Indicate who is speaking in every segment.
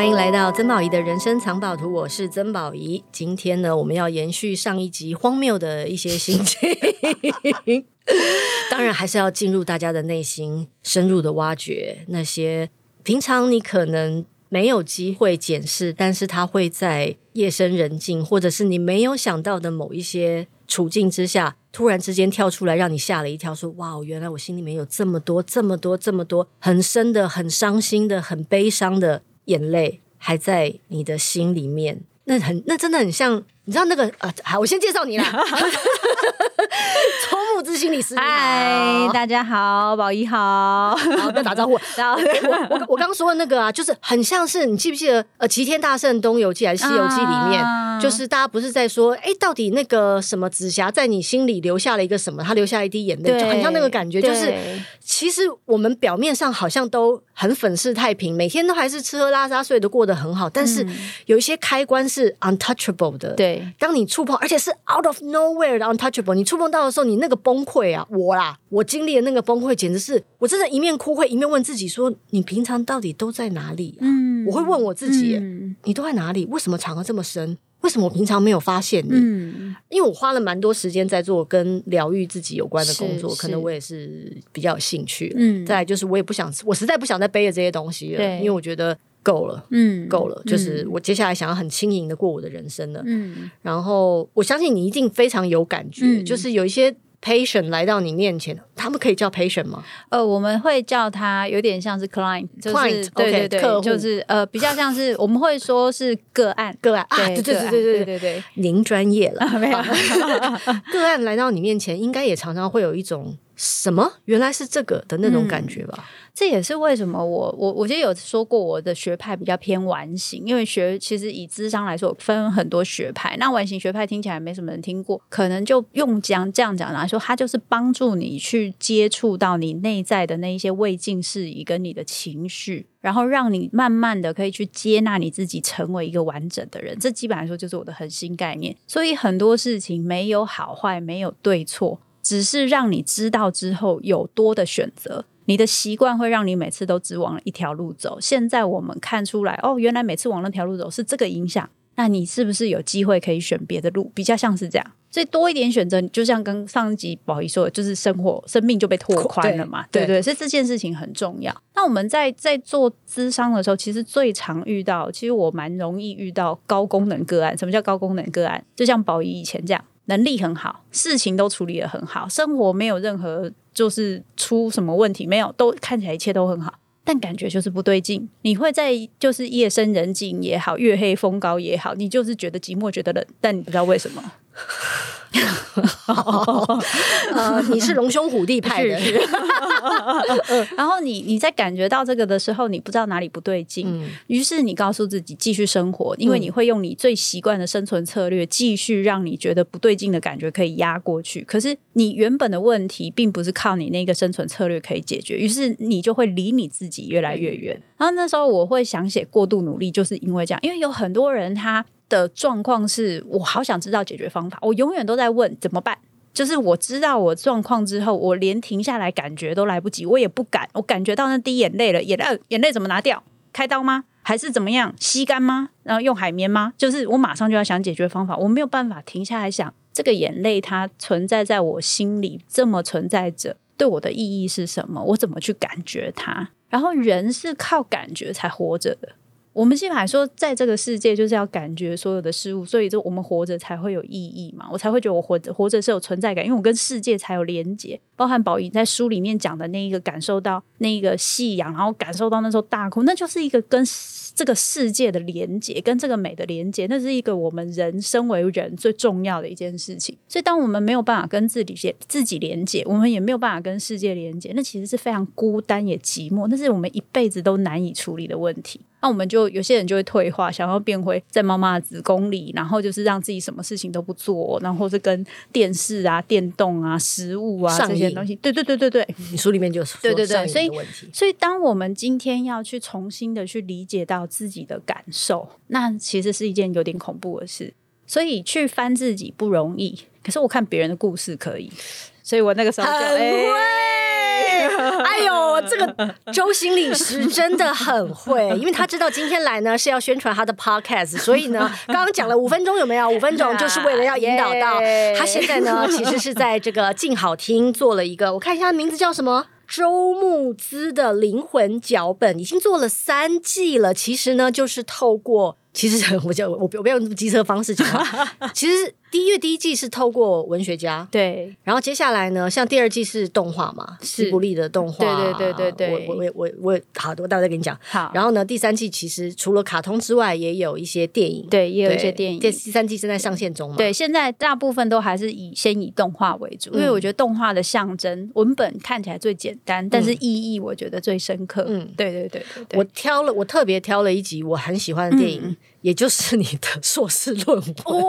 Speaker 1: 欢迎来到曾宝仪的人生藏宝图，我是曾宝仪。今天呢，我们要延续上一集荒谬的一些心情，当然还是要进入大家的内心，深入的挖掘那些平常你可能没有机会检视，但是它会在夜深人静，或者是你没有想到的某一些处境之下，突然之间跳出来，让你吓了一跳，说：“哇，原来我心里面有这么多、这么多、这么多很深的、很伤心的、很悲伤的。”眼泪还在你的心里面，那很，那真的很像，你知道那个呃？好，我先介绍你啦。抽木之心理师，
Speaker 2: 嗨，大家好，宝仪好，
Speaker 1: 好，要打招呼。然后我我我刚刚说的那个啊，就是很像是你记不记得呃，齐天大圣东游记还是西游记里面，啊、就是大家不是在说，哎，到底那个什么紫霞在你心里留下了一个什么？她留下一滴眼泪，就很像那个感觉，就是其实我们表面上好像都很粉饰太平，每天都还是吃喝拉撒睡的过得很好，但是有一些开关是 untouchable 的。
Speaker 2: 对，
Speaker 1: 当你触碰，而且是 out of nowhere 的 untouchable，你触碰到的时候，你那个崩溃啊，我啦，我经历的那个崩溃，简直是我真的一面哭会一面问自己说：你平常到底都在哪里啊？嗯，我会问我自己，嗯，你都在哪里？为什么藏得这么深？为什么我平常没有发现你？嗯，因为我花了蛮多时间在做跟疗愈自己有关的工作，可能我也是比较有兴趣。嗯，再来就是我也不想，我实在不想再背着这些东西了，因为我觉得。够了，嗯，够了，就是我接下来想要很轻盈的过我的人生了，嗯，然后我相信你一定非常有感觉，嗯，就是有一些 patient 来到你面前，他们可以叫 patient 吗？
Speaker 2: 呃，我们会叫他有点像是 client，就是 client，对对对，就是呃比较像是我们会说是个案，
Speaker 1: 个案啊，对对对对对对对，您专业了，没有，个案来到你面前，应该也常常会有一种什么？原来是这个的那种感觉吧。
Speaker 2: 这也是为什么我我我其实有说过我的学派比较偏完形，因为学其实以智商来说分很多学派，那完形学派听起来没什么人听过，可能就用讲这样讲来说，它就是帮助你去接触到你内在的那一些未尽事宜跟你的情绪，然后让你慢慢的可以去接纳你自己，成为一个完整的人。这基本来说就是我的核心概念。所以很多事情没有好坏，没有对错，只是让你知道之后有多的选择。你的习惯会让你每次都只往一条路走。现在我们看出来，哦，原来每次往那条路走是这个影响。那你是不是有机会可以选别的路？比较像是这样，所以多一点选择，就像跟上一集宝仪说的，就是生活生命就被拓宽了嘛。对，对对，所以这件事情很重要。那我们在在做咨商的时候，其实最常遇到，其实我蛮容易遇到高功能个案。什么叫高功能个案？就像宝仪以前这样。能力很好，事情都处理得很好，生活没有任何就是出什么问题，没有，都看起来一切都很好，但感觉就是不对劲。你会在就是夜深人静也好，月黑风高也好，你就是觉得寂寞，觉得冷，但你不知道为什么。
Speaker 1: 呃，你是龙兄虎弟派的，是是
Speaker 2: 然后你你在感觉到这个的时候，你不知道哪里不对劲，嗯、于是你告诉自己继续生活，因为你会用你最习惯的生存策略，继续让你觉得不对劲的感觉可以压过去。可是你原本的问题并不是靠你那个生存策略可以解决，于是你就会离你自己越来越远。然后那时候我会想写过度努力，就是因为这样，因为有很多人他。的状况是我好想知道解决方法，我永远都在问怎么办。就是我知道我状况之后，我连停下来感觉都来不及，我也不敢。我感觉到那滴眼泪了，眼泪眼泪怎么拿掉？开刀吗？还是怎么样？吸干吗？然后用海绵吗？就是我马上就要想解决方法，我没有办法停下来想这个眼泪它存在在我心里这么存在着，对我的意义是什么？我怎么去感觉它？然后人是靠感觉才活着的。我们基本来说，在这个世界就是要感觉所有的事物，所以就我们活着才会有意义嘛。我才会觉得我活着活着是有存在感，因为我跟世界才有连接。包含宝仪在书里面讲的那一个感受到那一个夕阳，然后感受到那时候大哭，那就是一个跟这个世界的连接，跟这个美的连接，那是一个我们人身为人最重要的一件事情。所以，当我们没有办法跟自己自己连接，我们也没有办法跟世界连接，那其实是非常孤单也寂寞，那是我们一辈子都难以处理的问题。那我们就有些人就会退化，想要变回在妈妈的子宫里，然后就是让自己什么事情都不做，然后是跟电视啊、电动啊、食物啊这些东西。对对对对对，
Speaker 1: 你书里面就是
Speaker 2: 对对对，所以所以当我们今天要去重新的去理解到自己的感受，那其实是一件有点恐怖的事。所以去翻自己不容易，可是我看别人的故事可以，所以我那个时候就哎。
Speaker 1: 哎 呦，这个周心理师真的很会，因为他知道今天来呢是要宣传他的 podcast，所以呢，刚刚讲了五分钟有没有？五分钟 就是为了要引导到他现在呢，其实是在这个静好听做了一个，我看一下名字叫什么？周慕姿的灵魂脚本，已经做了三季了。其实呢，就是透过。其实我就我我不要用这么机车方式讲。其实第一月第一季是透过文学家，
Speaker 2: 对。
Speaker 1: 然后接下来呢，像第二季是动画嘛，是不利的动画，
Speaker 2: 对对对对对。
Speaker 1: 我我我我我好，我待会再跟你讲。
Speaker 2: 好。
Speaker 1: 然后呢，第三季其实除了卡通之外，也有一些电影，
Speaker 2: 对，也有一些电影。
Speaker 1: 第三季正在上线中嘛。
Speaker 2: 对，现在大部分都还是以先以动画为主，因为我觉得动画的象征文本看起来最简单，但是意义我觉得最深刻。嗯，对对对对。
Speaker 1: 我挑了，我特别挑了一集我很喜欢的电影。也就是你的硕士论文哦，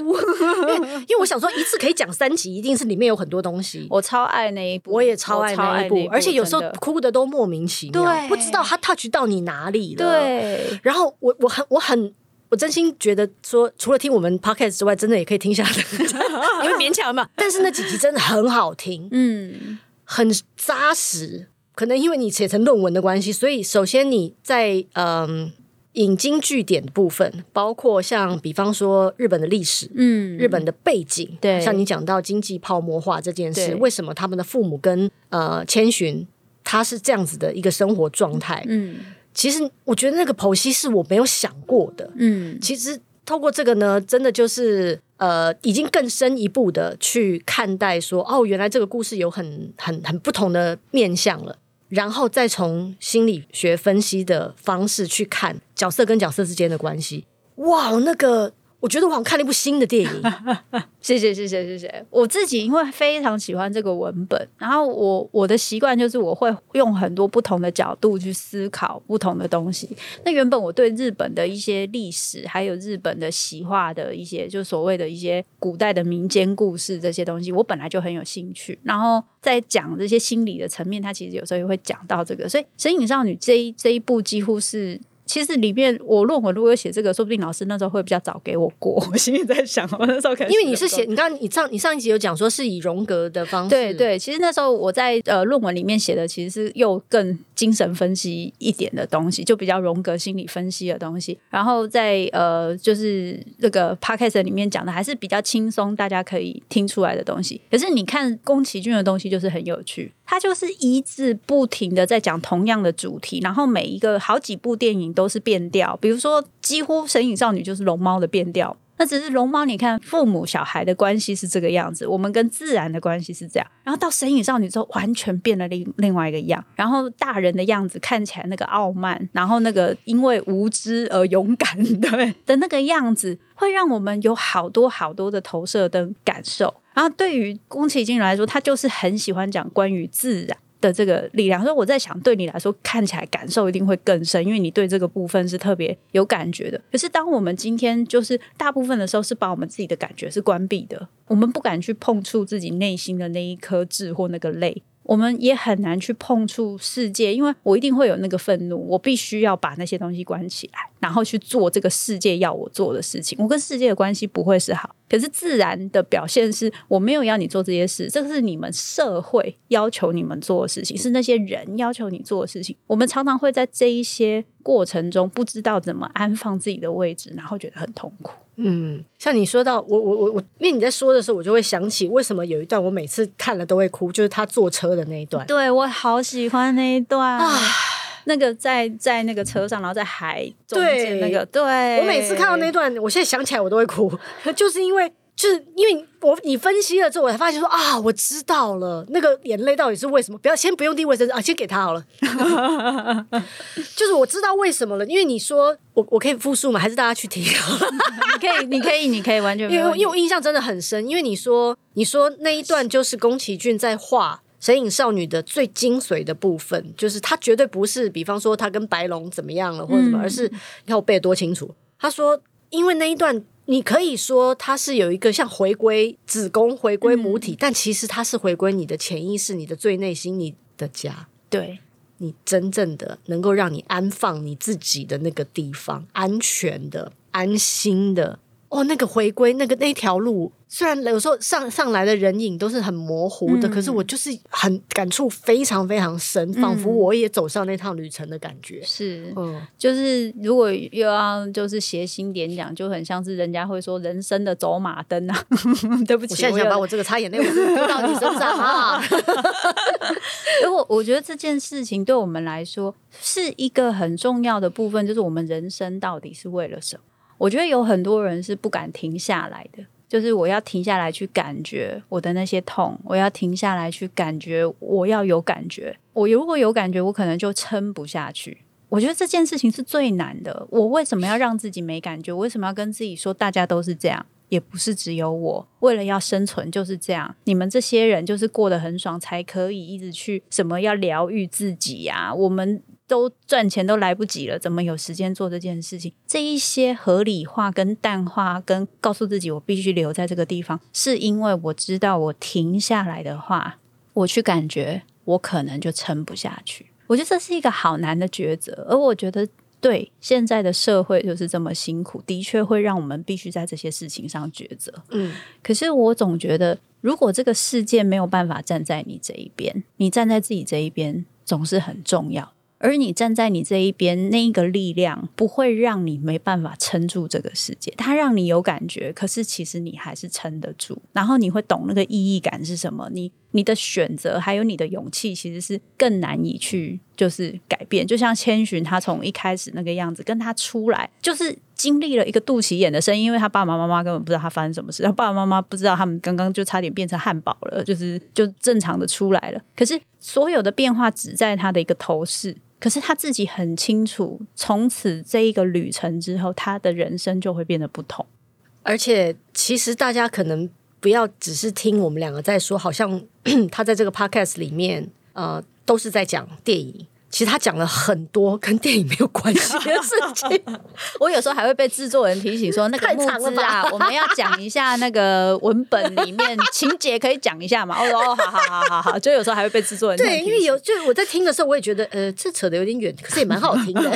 Speaker 1: 因为我想说一次可以讲三集，一定是里面有很多东西。
Speaker 2: 我超爱那一部，
Speaker 1: 我也超爱那一部，而且有时候哭的都莫名其妙，不知道他 touch 到你哪里了。
Speaker 2: 对，
Speaker 1: 然后我我很我很我真心觉得说，除了听我们 podcast 之外，真的也可以听下来，因为勉强嘛。但是那几集真的很好听，嗯，很扎实。可能因为你写成论文的关系，所以首先你在嗯。引经据典的部分，包括像比方说日本的历史，嗯，日本的背景，
Speaker 2: 对，
Speaker 1: 像你讲到经济泡沫化这件事，为什么他们的父母跟呃千寻他是这样子的一个生活状态？嗯，其实我觉得那个剖析是我没有想过的，嗯，其实透过这个呢，真的就是呃，已经更深一步的去看待说，哦，原来这个故事有很很很不同的面向了。然后再从心理学分析的方式去看角色跟角色之间的关系，哇，那个。我觉得我好像看了一部新的电影。
Speaker 2: 谢谢谢谢谢谢。我自己因为非常喜欢这个文本，然后我我的习惯就是我会用很多不同的角度去思考不同的东西。那原本我对日本的一些历史，还有日本的习话的一些，就所谓的一些古代的民间故事这些东西，我本来就很有兴趣。然后在讲这些心理的层面，他其实有时候也会讲到这个。所以《神隐少女》这一这一部几乎是。其实里面我论文如果有写这个，说不定老师那时候会比较早给我过。我心里在想，我那时候可能
Speaker 1: 因为你是写，你刚刚你上你上一集有讲说是以荣格的方式，
Speaker 2: 对对。其实那时候我在呃论文里面写的其实是又更精神分析一点的东西，就比较荣格心理分析的东西。然后在呃就是这个 podcast 里面讲的还是比较轻松，大家可以听出来的东西。可是你看宫崎骏的东西就是很有趣。他就是一直不停的在讲同样的主题，然后每一个好几部电影都是变调，比如说几乎《神隐少女》就是龙猫的变调，那只是龙猫，你看父母小孩的关系是这个样子，我们跟自然的关系是这样，然后到《神隐少女》之后完全变了另另外一个样，然后大人的样子看起来那个傲慢，然后那个因为无知而勇敢对 的那个样子，会让我们有好多好多的投射跟感受。然后对于宫崎骏来说，他就是很喜欢讲关于自然的这个力量。所以我在想，对你来说看起来感受一定会更深，因为你对这个部分是特别有感觉的。可是当我们今天就是大部分的时候，是把我们自己的感觉是关闭的，我们不敢去碰触自己内心的那一颗痣或那个泪。我们也很难去碰触世界，因为我一定会有那个愤怒，我必须要把那些东西关起来，然后去做这个世界要我做的事情。我跟世界的关系不会是好，可是自然的表现是我没有要你做这些事，这是你们社会要求你们做的事情，是那些人要求你做的事情。我们常常会在这一些过程中不知道怎么安放自己的位置，然后觉得很痛苦。
Speaker 1: 嗯，像你说到我我我我，因为你在说的时候，我就会想起为什么有一段我每次看了都会哭，就是他坐车的那一段。
Speaker 2: 对，我好喜欢那一段啊，那个在在那个车上，然后在海中间那个，对，对
Speaker 1: 我每次看到那段，我现在想起来我都会哭，就是因为。就是因为我你分析了之后，我才发现说啊，我知道了，那个眼泪到底是为什么？不要先不用递卫生纸啊，先给他好了。就是我知道为什么了，因为你说我我可以复述吗？还是大家去听？
Speaker 2: 你可以，你可以，你可以完全。
Speaker 1: 因为因为我印象真的很深，因为你说你说那一段就是宫崎骏在画神隐少女的最精髓的部分，就是他绝对不是比方说他跟白龙怎么样了或者什么，嗯、而是你看我背得多清楚。他说，因为那一段。你可以说它是有一个像回归子宫、回归母体，嗯、但其实它是回归你的潜意识、你的最内心、你的家，
Speaker 2: 对，
Speaker 1: 你真正的能够让你安放你自己的那个地方，安全的、安心的哦，那个回归，那个那条路，虽然有时候上上来的人影都是很模糊的，嗯、可是我就是很感触非常非常深，嗯、仿佛我也走上那趟旅程的感觉。
Speaker 2: 是，嗯，就是如果又要就是谐星点讲，就很像是人家会说人生的走马灯啊。对不起，
Speaker 1: 我现在想把我这个擦眼泪丢到你身上啊。
Speaker 2: 如果我觉得这件事情对我们来说是一个很重要的部分，就是我们人生到底是为了什么？我觉得有很多人是不敢停下来的，就是我要停下来去感觉我的那些痛，我要停下来去感觉，我要有感觉。我如果有感觉，我可能就撑不下去。我觉得这件事情是最难的。我为什么要让自己没感觉？我为什么要跟自己说大家都是这样？也不是只有我，为了要生存就是这样。你们这些人就是过得很爽，才可以一直去什么要疗愈自己呀？我们。都赚钱都来不及了，怎么有时间做这件事情？这一些合理化跟淡化，跟告诉自己我必须留在这个地方，是因为我知道我停下来的话，我去感觉，我可能就撑不下去。我觉得这是一个好难的抉择，而我觉得对现在的社会就是这么辛苦，的确会让我们必须在这些事情上抉择。嗯，可是我总觉得，如果这个世界没有办法站在你这一边，你站在自己这一边总是很重要。而你站在你这一边，那一个力量不会让你没办法撑住这个世界，它让你有感觉，可是其实你还是撑得住。然后你会懂那个意义感是什么，你你的选择还有你的勇气，其实是更难以去就是改变。就像千寻，他从一开始那个样子，跟他出来就是经历了一个肚脐眼的声音，因为他爸爸妈妈根本不知道他发生什么事，他爸爸妈妈不知道他们刚刚就差点变成汉堡了，就是就正常的出来了。可是所有的变化只在他的一个头饰。可是他自己很清楚，从此这一个旅程之后，他的人生就会变得不同。
Speaker 1: 而且，其实大家可能不要只是听我们两个在说，好像 他在这个 podcast 里面，呃，都是在讲电影。其实他讲了很多跟电影没有关系的事情，
Speaker 2: 我有时候还会被制作人提醒说：“那个木子啊，我们要讲一下那个文本里面情节，可以讲一下嘛？”哦：“哦，好好好好好。”就有时候还会被制作人
Speaker 1: 对，因为有就我在听的时候，我也觉得呃，这扯得有点远，可是也蛮好听的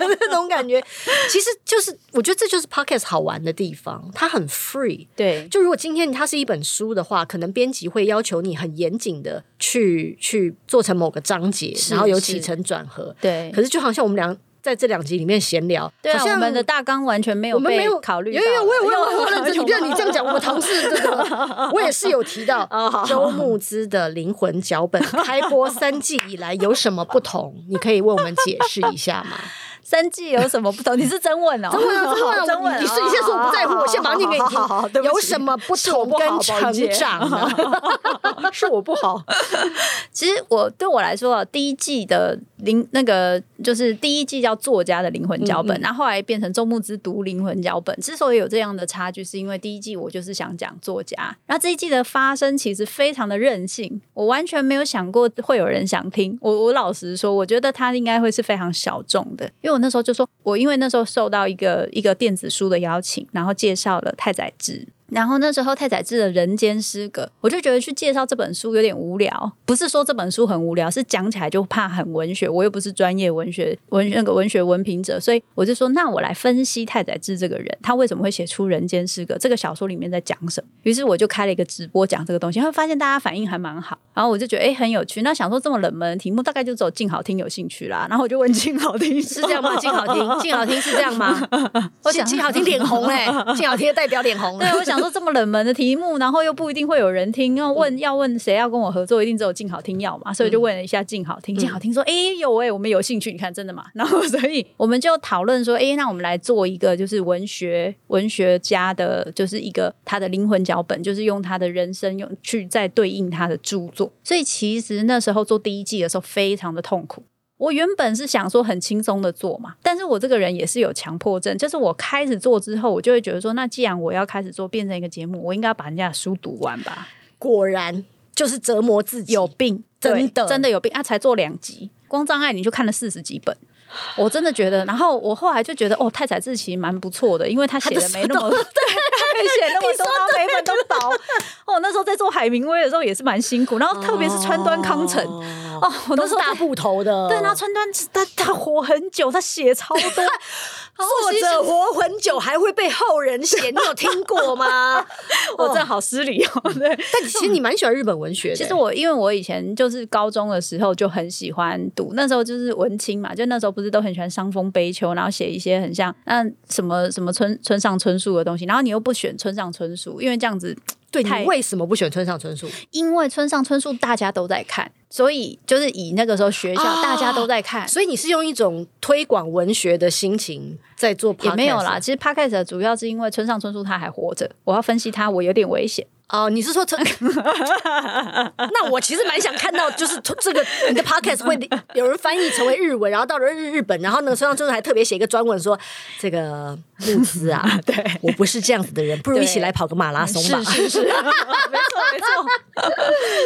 Speaker 1: 那种感觉。其实就是我觉得这就是 podcast 好玩的地方，它很 free。
Speaker 2: 对，
Speaker 1: 就如果今天它是一本书的话，可能编辑会要求你很严谨的去去做成某个章节，然后有起承。转合
Speaker 2: 对，
Speaker 1: 可是就好像我们俩在这两集里面闲聊，
Speaker 2: 对啊，
Speaker 1: 好像
Speaker 2: 我们的大纲完全没有，
Speaker 1: 我们没有
Speaker 2: 考虑。
Speaker 1: 有有，我有我有我认真。你看你这样讲，我们同事这个 我也是有提到。周牧之的灵魂脚本开播三季以来有什么不同？你可以为我们解释一下吗？
Speaker 2: 三季有什么不同？你是真问哦，
Speaker 1: 真问啊，真问啊，真问。你是你先说我不在乎，我先把它念给你听。有什么不同跟成长呢？是我不好。
Speaker 2: 其实我对我来说啊，第一季的灵那个就是第一季叫作家的灵魂脚本，然后后来变成周牧之读灵魂脚本。之所以有这样的差距，是因为第一季我就是想讲作家，然后这一季的发生其实非常的任性，我完全没有想过会有人想听。我我老实说，我觉得它应该会是非常小众的，因为。我那时候就说，我因为那时候受到一个一个电子书的邀请，然后介绍了太宰治。然后那时候太宰治的《人间失格》，我就觉得去介绍这本书有点无聊。不是说这本书很无聊，是讲起来就怕很文学。我又不是专业文学文那个文学文凭者，所以我就说，那我来分析太宰治这个人，他为什么会写出《人间失格》这个小说里面在讲什么。于是我就开了一个直播讲这个东西，会发现大家反应还蛮好。然后我就觉得哎很有趣。那想说这么冷门的题目，大概就只有静好听有兴趣啦。然后我就问静好听
Speaker 1: 是这样吗？静好听，静好听是这样吗？我想静好听脸红哎、欸，静好听的代表脸红。
Speaker 2: 对，我想说这么冷门的题。目，然后又不一定会有人听。要问要问谁要跟我合作，一定只有静好听要嘛，所以就问了一下静好听。静好听说：“哎，有哎，我们有兴趣。你看，真的吗？”然后 所以我们就讨论说：“哎，那我们来做一个，就是文学文学家的，就是一个他的灵魂脚本，就是用他的人生用去再对应他的著作。所以其实那时候做第一季的时候，非常的痛苦。”我原本是想说很轻松的做嘛，但是我这个人也是有强迫症，就是我开始做之后，我就会觉得说，那既然我要开始做，变成一个节目，我应该把人家的书读完吧。
Speaker 1: 果然就是折磨自己，
Speaker 2: 有病，真的真的有病啊！才做两集，光障碍你就看了四十几本。我真的觉得，然后我后来就觉得，哦，太宰治其实蛮不错的，因为他写的没那么，对，写 那么多，每本都薄。哦，那时候在做海明威的时候也是蛮辛苦，然后特别是川端康成哦，哦，我那时候
Speaker 1: 大部头的，
Speaker 2: 对，然后川端他他活很久，他写超多。
Speaker 1: 作者活很久还会被后人写，你有听过吗？
Speaker 2: 我真的好失礼哦。对，
Speaker 1: 但其实你蛮喜欢日本文学的。
Speaker 2: 其实我因为我以前就是高中的时候就很喜欢读，那时候就是文青嘛，就那时候不是都很喜欢伤风悲秋，然后写一些很像那什么什么村村上春树的东西，然后你又不选村上春树，因为这样子。
Speaker 1: 对，你为什么不选村上春树？
Speaker 2: 因为村上春树大家都在看，所以就是以那个时候学校大家都在看，啊、
Speaker 1: 所以你是用一种推广文学的心情在做。
Speaker 2: 也没有啦，其实 podcast 主要是因为村上春树他还活着，我要分析他，我有点危险。
Speaker 1: 哦，你是说这？那我其实蛮想看到，就是这个你的 podcast 会有人翻译成为日文，然后到了日日本，然后那个村上春树还特别写一个专文说：“这个慕姿啊，
Speaker 2: 对
Speaker 1: 我不是这样子的人，不如一起来跑个马拉松吧。”
Speaker 2: 是是是，没错没错。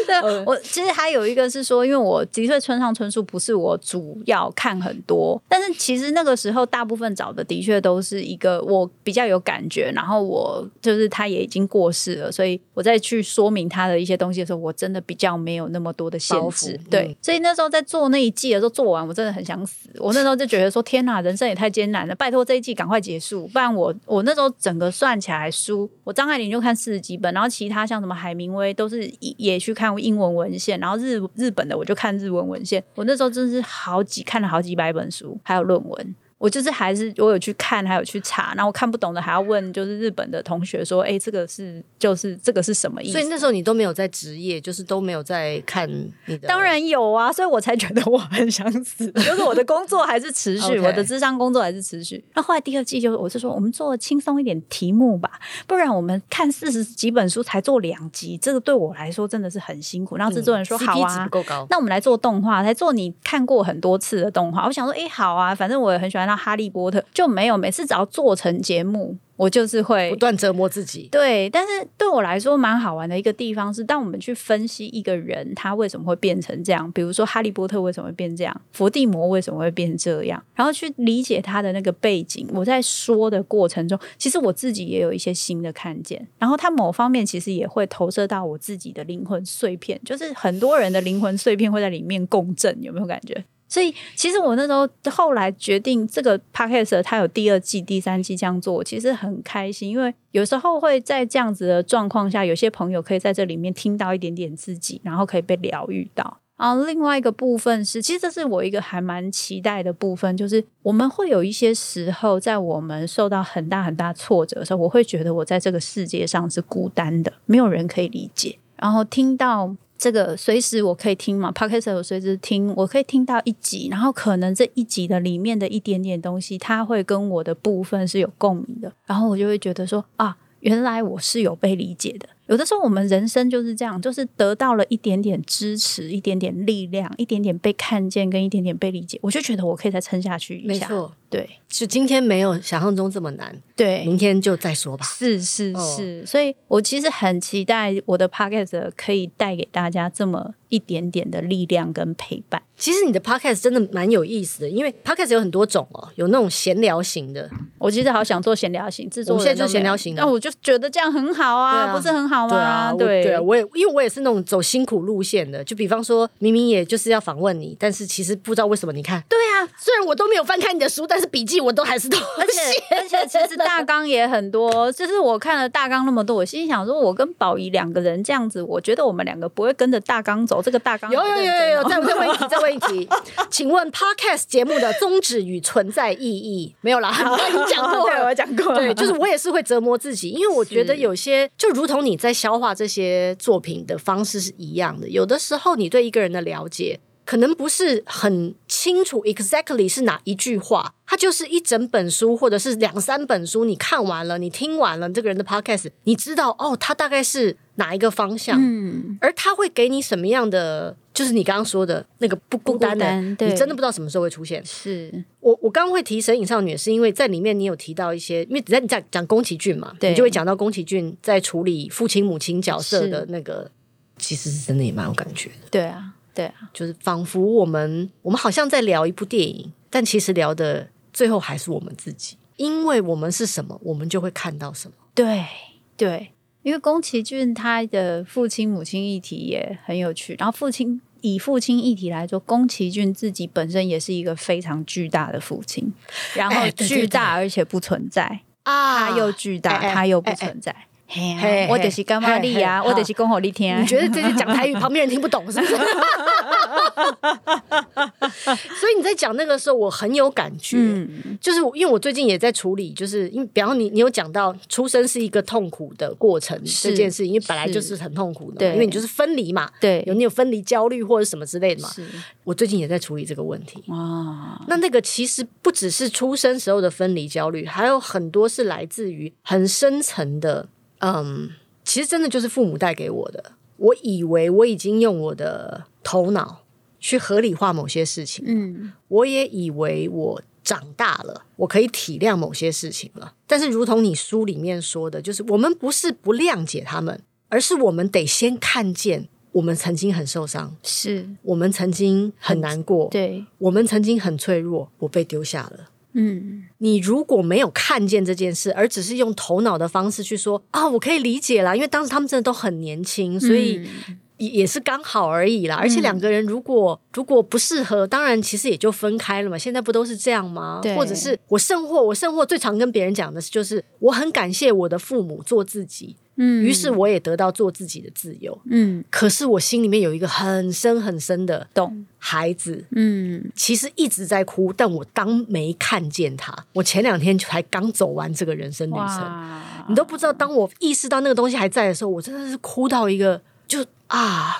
Speaker 2: 对，我其实还有一个是说，因为我的确村上春树不是我主要看很多，但是其实那个时候大部分找的的确都是一个我比较有感觉，然后我就是他也已经过世了，所以。我再去说明他的一些东西的时候，我真的比较没有那么多的限制，对，嗯、所以那时候在做那一季的时候，做完我真的很想死。我那时候就觉得说，天哪，人生也太艰难了，拜托这一季赶快结束，不然我我那时候整个算起来书，我张爱玲就看四十几本，然后其他像什么海明威都是也去看英文文献，然后日日本的我就看日文文献，我那时候真是好几看了好几百本书，还有论文。我就是还是我有去看，还有去查，然后我看不懂的还要问，就是日本的同学说，哎，这个是就是这个是什么意思？
Speaker 1: 所以那时候你都没有在职业，就是都没有在看你的。
Speaker 2: 当然有啊，所以我才觉得我很想死，就是我的工作还是持续. 我的智商工作还是持续。那后来第二季就我就说，我们做轻松一点题目吧，不然我们看四十几本书才做两集，这个对我来说真的是很辛苦。然后制作人说、嗯、好啊，
Speaker 1: 不够高，
Speaker 2: 那我们来做动画，来做你看过很多次的动画。我想说，哎，好啊，反正我也很喜欢。那哈利波特就没有，每次只要做成节目，我就是会
Speaker 1: 不断折磨自己。
Speaker 2: 对，但是对我来说蛮好玩的一个地方是，当我们去分析一个人他为什么会变成这样，比如说哈利波特为什么会变这样，伏地魔为什么会变这样，然后去理解他的那个背景。我在说的过程中，其实我自己也有一些新的看见。然后他某方面其实也会投射到我自己的灵魂碎片，就是很多人的灵魂碎片会在里面共振，有没有感觉？所以，其实我那时候后来决定这个 podcast 它有第二季、第三季这样做，我其实很开心，因为有时候会在这样子的状况下，有些朋友可以在这里面听到一点点自己，然后可以被疗愈到。然后另外一个部分是，其实这是我一个还蛮期待的部分，就是我们会有一些时候，在我们受到很大很大挫折的时候，我会觉得我在这个世界上是孤单的，没有人可以理解。然后听到。这个随时我可以听嘛，Podcast 我随时听，我可以听到一集，然后可能这一集的里面的一点点东西，它会跟我的部分是有共鸣的，然后我就会觉得说啊，原来我是有被理解的。有的时候我们人生就是这样，就是得到了一点点支持，一点点力量，一点点被看见，跟一点点被理解，我就觉得我可以再撑下去一下。没错，对，
Speaker 1: 就今天没有想象中这么难，
Speaker 2: 对，
Speaker 1: 明天就再说吧。
Speaker 2: 是是是，哦，所以我其实很期待我的 Podcast 可以带给大家这么一点点的力量跟陪伴。
Speaker 1: 其实你的 podcast 真的蛮有意思的，因为 podcast 有很多种哦，有那种闲聊型的。
Speaker 2: 我其实好想做闲聊型，制作
Speaker 1: 我现在就闲聊型的。
Speaker 2: 那我就觉得这样很好啊，啊不是很好吗？
Speaker 1: 对啊，对，对啊，我也因为我也是那种走辛苦路线的，就比方说明明也就是要访问你，但是其实不知道为什么你看。
Speaker 2: 对啊，
Speaker 1: 虽然我都没有翻开你的书，但是笔记我都还是都写。
Speaker 2: 而且而且其实大纲也很多，就是我看了大纲那么多，我心里想说，我跟宝仪两个人这样子，我觉得我们两个不会跟着大纲走。这个大纲
Speaker 1: 有有有有有，再再问一题，再问一题。请问 Podcast 节目的宗旨与存在意义没有啦？我 已经讲过对，
Speaker 2: 我讲过了。
Speaker 1: 对，就是我也是会折磨自己，因为我觉得有些就如同你在消化这些作品的方式是一样的。有的时候你对一个人的了解可能不是很清楚，exactly 是哪一句话，它就是一整本书或者是两三本书，你看完了，你听完了这个人的 Podcast，你知道哦，他大概是哪一个方向，嗯，而他会给你什么样的？就是你刚刚说的那个不孤单的，单你真的不知道什么时候会出现。
Speaker 2: 是
Speaker 1: 我我刚刚会提《神隐少女》，是因为在里面你有提到一些，因为在你在讲宫崎骏嘛，你就会讲到宫崎骏在处理父亲母亲角色的那个，其实是真的也蛮有感觉的。
Speaker 2: 对啊，对啊，
Speaker 1: 就是仿佛我们我们好像在聊一部电影，但其实聊的最后还是我们自己，因为我们是什么，我们就会看到什么。
Speaker 2: 对对。因为宫崎骏他的父亲母亲一题也很有趣，然后父亲以父亲一体来说，宫崎骏自己本身也是一个非常巨大的父亲，然后巨大而且不存在啊，他又巨大，他又不存在。我就是干嘛你呀？我就是讲给你听。
Speaker 1: 你觉得这是讲台语，旁边人听不懂是不是？所以你在讲那个时候，我很有感觉。嗯，就是因为我最近也在处理，就是因为比方你，你有讲到出生是一个痛苦的过程这件事，因为本来就是很痛苦的，因为你就是分离嘛，对，有你有分离焦虑或者什么之类的嘛。我最近也在处理这个问题。啊，那那个其实不只是出生时候的分离焦虑，还有很多是来自于很深层的。嗯，其实真的就是父母带给我的。我以为我已经用我的头脑去合理化某些事情，嗯，我也以为我长大了，我可以体谅某些事情了。但是，如同你书里面说的，就是我们不是不谅解他们，而是我们得先看见我们曾经很受伤，是我们曾经很难过，对，我们曾经很脆弱，我被丢下了。嗯，你如果没有看见这件事，而只是用头脑的方式去说啊，我可以理解啦，因为当时他们真的都很年轻，所以也也是刚好而已啦。而且两个人如果如果不适合，当然其实也就分开了嘛。现在不都是这样吗？或者是我甚或我甚或最常跟别人讲的是，就是我很感谢我的父母做自己。嗯，于是我也得到做自己的自由。嗯，可是我心里面有一个很深很深的洞，孩子，嗯，其实一直在哭，但我当没看见他。我前两天才刚走完这个人生旅程，你都不知道，当我意识到那个东西还在的时候，我真的是哭到一个就啊，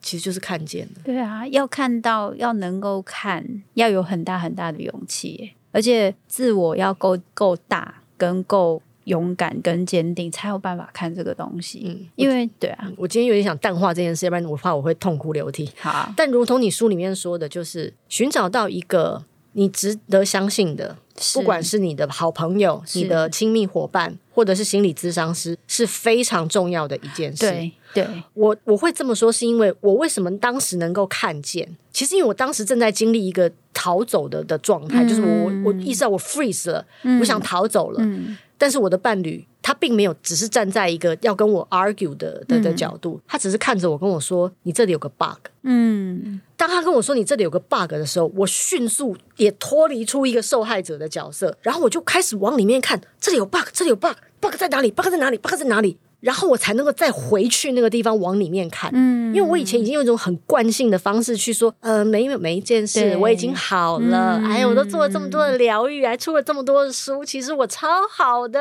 Speaker 1: 其实就是看见了。
Speaker 2: 对啊，要看到，要能够看，要有很大很大的勇气，而且自我要够够大跟够。勇敢跟坚定才有办法看这个东西，嗯，因为对啊，
Speaker 1: 我今天有点想淡化这件事，要不然我怕我会痛哭流涕。好，但如同你书里面说的，就是寻找到一个你值得相信的，不管是你的好朋友、你的亲密伙伴，或者是心理咨商师，是非常重要的一件事。对，对我我会这么说，是因为我为什么当时能够看见？其实因为我当时正在经历一个逃走的的状态，嗯，就是我我意识到我 freeze 了，嗯，我想逃走了。嗯但是我的伴侣他并没有只是站在一个要跟我 argue 的的的角度，他只是看着我跟我说：“你这里有个 bug。”嗯，当他跟我说“你这里有个 bug” 的时候，我迅速也脱离出一个受害者的角色，然后我就开始往里面看，这里有 bug，这里有 bug，bug 在哪里？bug 在哪里？bug 在哪里？然后我才能够再回去那个地方往里面看，嗯，因为我以前已经用一种很惯性的方式去说，呃，没有每一件事我已经好了，哎呀，我都做了这么多的疗愈，还出了这么多的书，其实我超好的，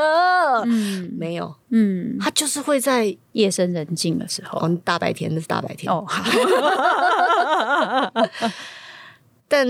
Speaker 1: 嗯，没有，嗯，他就是会在
Speaker 2: 夜深人静的时候，
Speaker 1: 大白天那是大白天。哦，但。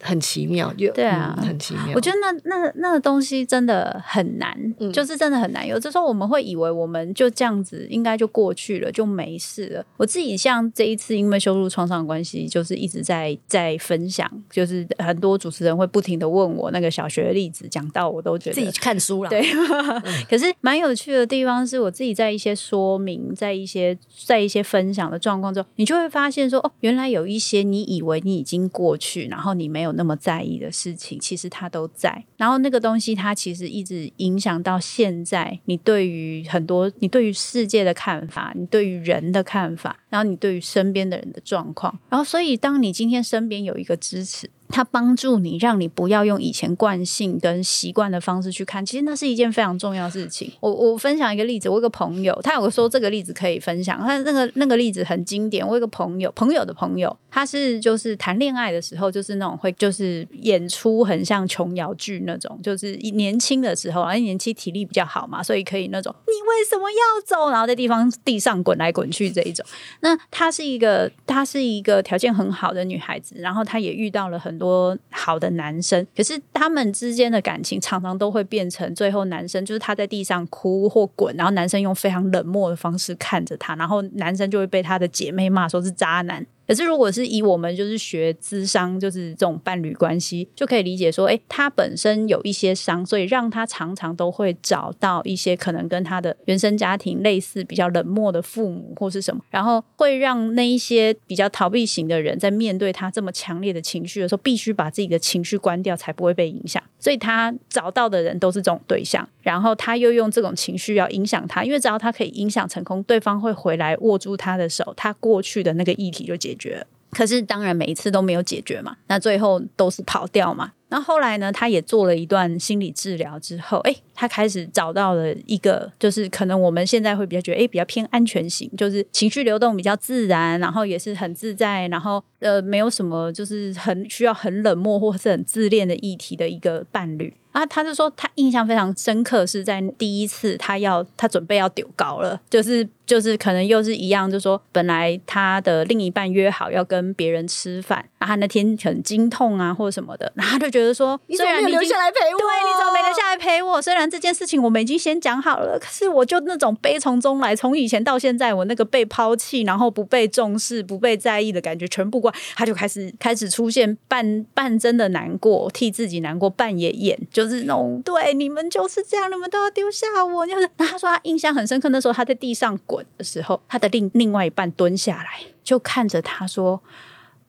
Speaker 1: 很奇妙，对啊、嗯，很奇妙。
Speaker 2: 我觉得那那那个东西真的很难，嗯，就是真的很难。有的时候我们会以为我们就这样子应该就过去了，就没事了。我自己像这一次因为羞辱创伤关系，就是一直在在分享，就是很多主持人会不停的问我那个小学的例子，讲到我都觉得
Speaker 1: 自己去看书了。
Speaker 2: 对，嗯、可是蛮有趣的地方是我自己在一些说明，在一些在一些分享的状况中，你就会发现说，哦，原来有一些你以为你已经过去，然后你没有。有那么在意的事情，其实他都在。然后那个东西，它其实一直影响到现在。你对于很多，你对于世界的看法，你对于人的看法，然后你对于身边的人的状况。然后，所以当你今天身边有一个支持。它帮助你，让你不要用以前惯性跟习惯的方式去看，其实那是一件非常重要的事情。我我分享一个例子，我有个朋友，他有个说这个例子可以分享，他那个那个例子很经典。我有个朋友，朋友的朋友，他是就是谈恋爱的时候，就是那种会就是演出很像琼瑶剧那种，就是年轻的时候，而且年轻体力比较好嘛，所以可以那种你为什么要走，然后在地方地上滚来滚去这一种。那她是一个她是一个条件很好的女孩子，然后她也遇到了很。多好的男生，可是他们之间的感情常常都会变成最后男生就是他在地上哭或滚，然后男生用非常冷漠的方式看着他，然后男生就会被他的姐妹骂说是渣男。可是如果是以我们就是学咨商，就是这种伴侣关系，就可以理解说，哎，他本身有一些伤，所以让他常常都会找到一些可能跟他的原生家庭类似、比较冷漠的父母或是什么，然后会让那一些比较逃避型的人在面对他这么强烈的情绪的时候，必须把自己的情绪关掉，才不会被影响。所以他找到的人都是这种对象，然后他又用这种情绪要影响他，因为只要他可以影响成功，对方会回来握住他的手，他过去的那个议题就解决。可是当然每一次都没有解决嘛，那最后都是跑掉嘛。那后来呢，他也做了一段心理治疗之后，哎，他开始找到了一个，就是可能我们现在会比较觉得，哎，比较偏安全型，就是情绪流动比较自然，然后也是很自在，然后呃，没有什么就是很需要很冷漠或是很自恋的议题的一个伴侣。啊，他就说他印象非常深刻，是在第一次他要他准备要丢高了，就是就是可能又是一样，就说本来他的另一半约好要跟别人吃饭，啊，他那天很经痛啊或者什么的，然后他就觉得说，你虽然你
Speaker 1: 留下来陪我，
Speaker 2: 对，你怎么没留下来陪我？虽然这件事情我们已经先讲好了，可是我就那种悲从中来，从以前到现在，我那个被抛弃，然后不被重视、不被在意的感觉全部过，他就开始开始出现半半真的难过，替自己难过，半也演就。就是那种对你们就是这样，你们都要丢下我。就是那他说他印象很深刻，那时候他在地上滚的时候，他的另另外一半蹲下来就看着他说：“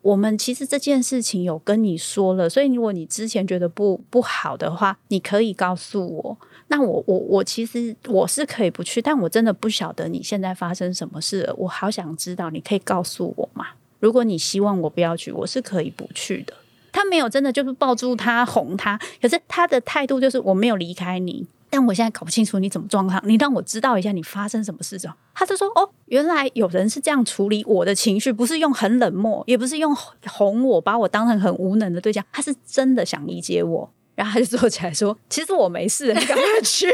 Speaker 2: 我们其实这件事情有跟你说了，所以如果你之前觉得不不好的话，你可以告诉我。那我我我其实我是可以不去，但我真的不晓得你现在发生什么事，我好想知道，你可以告诉我吗？如果你希望我不要去，我是可以不去的。”他没有真的就是抱住他哄他，可是他的态度就是我没有离开你，但我现在搞不清楚你怎么状况，你让我知道一下你发生什么事之后。他就说：“哦，原来有人是这样处理我的情绪，不是用很冷漠，也不是用哄我，把我当成很无能的对象，他是真的想理解我。”然后他就坐起来说：“其实我没事，你赶快去。”
Speaker 1: 是，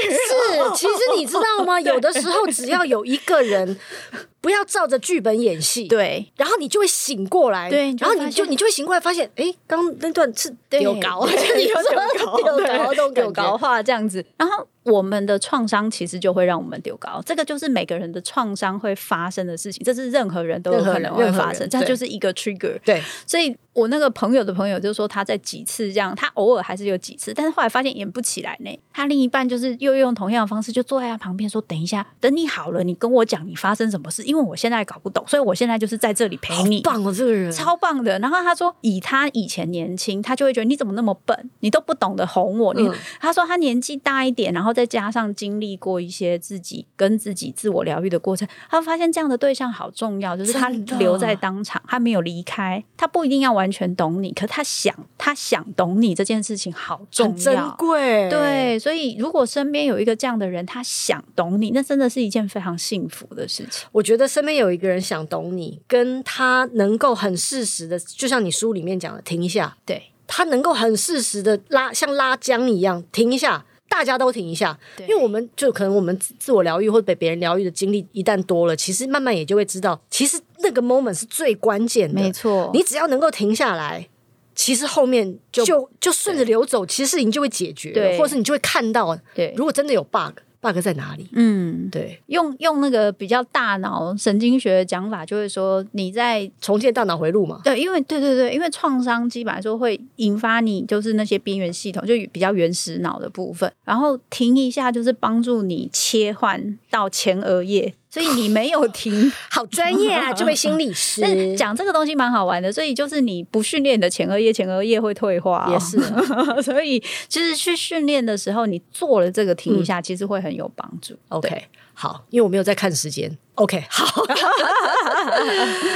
Speaker 1: 其实你知道吗？有的时候只要有一个人。不要照着剧本演戏，
Speaker 2: 对，然
Speaker 1: 后你就会醒过来，
Speaker 2: 对，
Speaker 1: 然后你就你就会醒过来，发现，哎，刚那段是丢高，
Speaker 2: 你 丢高，丢高，丢高话这样子，然后。我们的创伤其实就会让我们丢高，这个就是每个人的创伤会发生的事情，这是任何人都有可能会发生，这就是一个 trigger。
Speaker 1: 对，
Speaker 2: 所以我那个朋友的朋友就说他在几次这样，他偶尔还是有几次，但是后来发现演不起来呢。他另一半就是又用同样的方式，就坐在他旁边说：“等一下，等你好了，你跟我讲你发生什么事，因为我现在搞不懂，所以我现在就是在这里陪你。”
Speaker 1: 棒哦，这个人
Speaker 2: 超棒的。然后他说，以他以前年轻，他就会觉得你怎么那么笨，你都不懂得哄我。你、嗯、他说他年纪大一点，然后。再加上经历过一些自己跟自己自我疗愈的过程，他发现这样的对象好重要，就是他留在当场，他没有离开，他不一定要完全懂你，可他想，他想懂你这件事情好重要，
Speaker 1: 珍贵。
Speaker 2: 对，所以如果身边有一个这样的人，他想懂你，那真的是一件非常幸福的事情。
Speaker 1: 我觉得身边有一个人想懂你，跟他能够很适时的，就像你书里面讲的，停一下，
Speaker 2: 对，
Speaker 1: 他能够很适时的拉，像拉缰一样，停一下。大家都停一下，因为我们就可能我们自我疗愈或者被别人疗愈的经历一旦多了，其实慢慢也就会知道，其实那个 moment 是最关键的。
Speaker 2: 没错，
Speaker 1: 你只要能够停下来，其实后面就就就顺着流走，其实事情就会解决，对，或者是你就会看到，对，如果真的有 bug。Bug 在哪里？
Speaker 2: 嗯，
Speaker 1: 对，
Speaker 2: 用用那个比较大脑神经学的讲法，就会说你在
Speaker 1: 重建大脑回路嘛。
Speaker 2: 对，因为对对对，因为创伤基本来说会引发你就是那些边缘系统，就比较原始脑的部分，然后停一下，就是帮助你切换到前额叶。所以你没有停，
Speaker 1: 好专业啊！这位心理师
Speaker 2: 讲这个东西蛮好玩的。所以就是你不训练你的前额叶，前额叶会退化，
Speaker 1: 也是。
Speaker 2: 所以其实去训练的时候，你做了这个停一下，其实会很有帮助。
Speaker 1: OK，好，因为我没有在看时间。OK，好，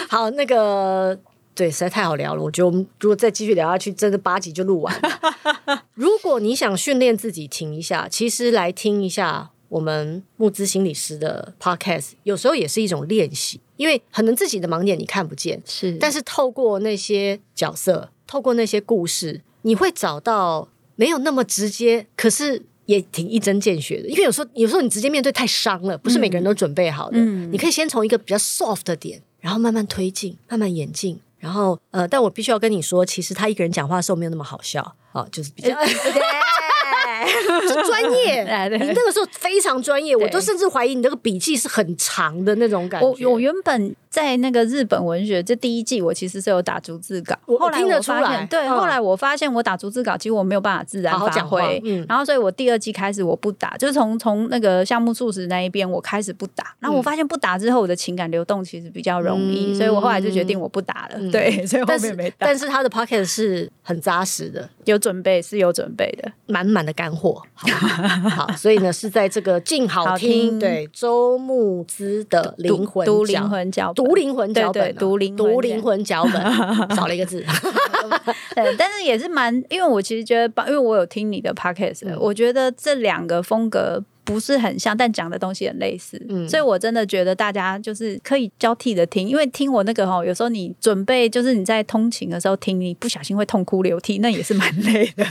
Speaker 1: 好，那个对，实在太好聊了。我觉得我们如果再继续聊下去，真的八集就录完了。如果你想训练自己停一下，其实来听一下。我们募资心理师的 podcast 有时候也是一种练习，因为可能自己的盲点你看不见，
Speaker 2: 是，
Speaker 1: 但是透过那些角色，透过那些故事，你会找到没有那么直接，可是也挺一针见血的。因为有时候，有时候你直接面对太伤了，不是每个人都准备好的。嗯，你可以先从一个比较 soft 的点，然后慢慢推进，慢慢演进，然后呃，但我必须要跟你说，其实他一个人讲话的时候没有那么好笑啊，就是比较。专业，你那个时候非常专业，我都甚至怀疑你那个笔记是很长的那种感觉。
Speaker 2: 我我原本在那个日本文学这第一季，我其实是有打逐字稿，
Speaker 1: 我听得出来。
Speaker 2: 对，后来我发现我打逐字稿，其实我没有办法自然发挥。嗯然后所以我第二季开始我不打，就是从从那个项目漱石那一边我开始不打。然后我发现不打之后，我的情感流动其实比较容易，所以我后来就决定我不打了。对，所以后面没打。
Speaker 1: 但是他的 podcast 是很扎实的，
Speaker 2: 有准备是有准备的，
Speaker 1: 满满的干货。好，所以呢是在这个静好听，对周牧之的灵魂
Speaker 2: 读灵魂脚
Speaker 1: 读灵魂脚本，
Speaker 2: 读灵
Speaker 1: 读灵魂脚本，少了一个字。
Speaker 2: 对，但是也是蛮，因为我其实觉得，因为我有听你的 podcast，我觉得这两个风格。不是很像，但讲的东西很类似，嗯，所以我真的觉得大家就是可以交替的听，因为听我那个哈，有时候你准备就是你在通勤的时候听，你不小心会痛哭流涕，那也是蛮累的，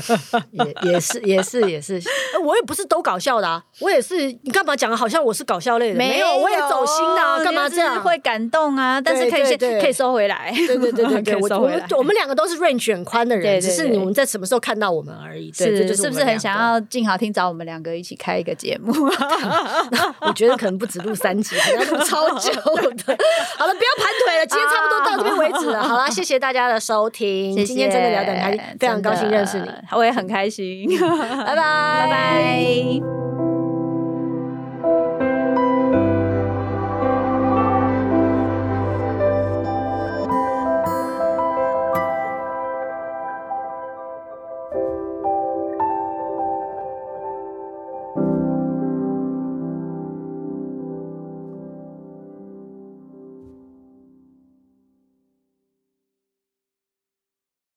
Speaker 1: 也也是也是也是，我也不是都搞笑的啊，我也是，你干嘛讲的好像我是搞笑类的？没有，我也走心的，啊干嘛这样？
Speaker 2: 会感动啊，但是可以先可以收回来，
Speaker 1: 对对对对对，我们我们两个都是 range 很宽的人，只是你们在什么时候看到我们而已，
Speaker 2: 是是不是很想要静好听找我们两个一起开一个节目？
Speaker 1: 我觉得可能不止录三集，要录超久的。好了，不要盘腿了，今天差不多到这边为止了。好了，谢谢大家的收听，谢谢今天真的聊得很开心，非常高兴认识你，
Speaker 2: 我也很开心。
Speaker 1: 拜拜，拜拜。